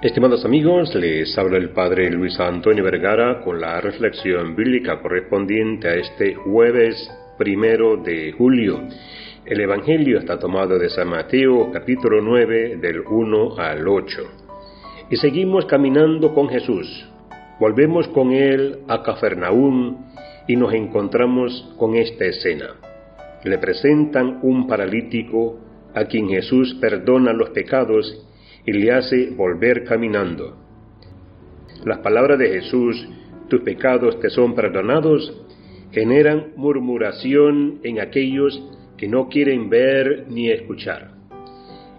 Estimados amigos, les habla el Padre Luis Antonio Vergara con la reflexión bíblica correspondiente a este jueves primero de julio. El Evangelio está tomado de San Mateo capítulo 9 del 1 al 8. Y seguimos caminando con Jesús. Volvemos con Él a Cafarnaúm y nos encontramos con esta escena. Le presentan un paralítico a quien Jesús perdona los pecados y le hace volver caminando. Las palabras de Jesús, tus pecados te son perdonados, generan murmuración en aquellos que no quieren ver ni escuchar.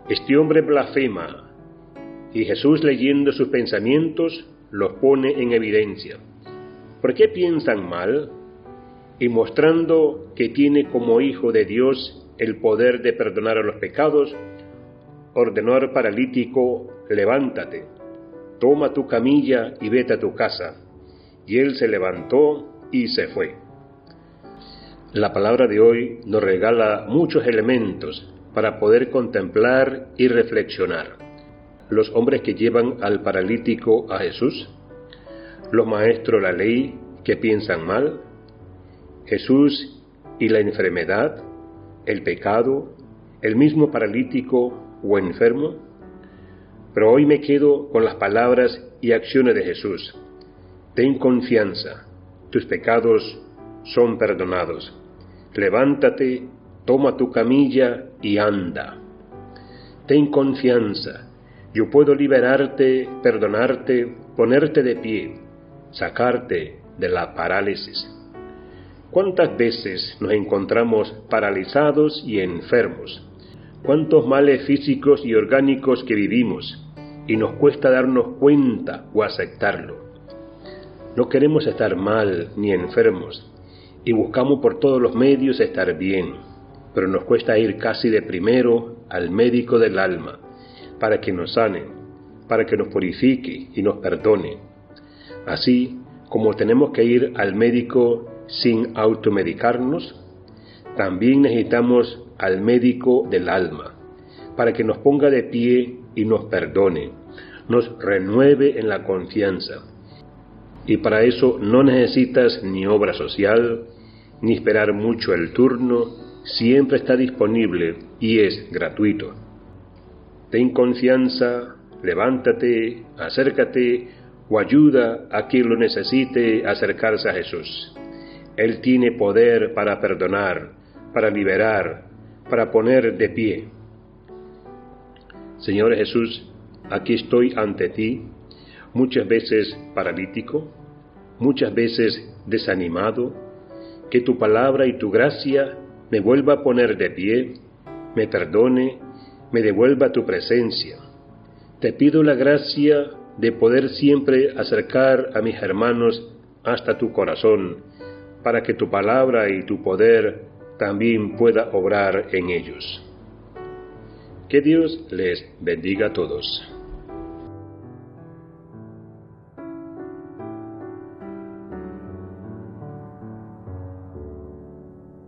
Este hombre blasfema y Jesús leyendo sus pensamientos los pone en evidencia. ¿Por qué piensan mal? Y mostrando que tiene como hijo de Dios el poder de perdonar a los pecados, ordenó al paralítico, levántate, toma tu camilla y vete a tu casa. Y él se levantó y se fue. La palabra de hoy nos regala muchos elementos para poder contemplar y reflexionar. Los hombres que llevan al paralítico a Jesús, los maestros de la ley que piensan mal, Jesús y la enfermedad, el pecado, el mismo paralítico o enfermo, pero hoy me quedo con las palabras y acciones de Jesús. Ten confianza, tus pecados son perdonados. Levántate, toma tu camilla y anda. Ten confianza, yo puedo liberarte, perdonarte, ponerte de pie, sacarte de la parálisis. ¿Cuántas veces nos encontramos paralizados y enfermos? Cuántos males físicos y orgánicos que vivimos y nos cuesta darnos cuenta o aceptarlo. No queremos estar mal ni enfermos y buscamos por todos los medios estar bien, pero nos cuesta ir casi de primero al médico del alma para que nos sane, para que nos purifique y nos perdone. Así como tenemos que ir al médico sin automedicarnos, también necesitamos al médico del alma, para que nos ponga de pie y nos perdone, nos renueve en la confianza. Y para eso no necesitas ni obra social, ni esperar mucho el turno, siempre está disponible y es gratuito. Ten confianza, levántate, acércate o ayuda a quien lo necesite acercarse a Jesús. Él tiene poder para perdonar, para liberar, para poner de pie. Señor Jesús, aquí estoy ante ti, muchas veces paralítico, muchas veces desanimado, que tu palabra y tu gracia me vuelva a poner de pie, me perdone, me devuelva tu presencia. Te pido la gracia de poder siempre acercar a mis hermanos hasta tu corazón, para que tu palabra y tu poder también pueda obrar en ellos. Que Dios les bendiga a todos.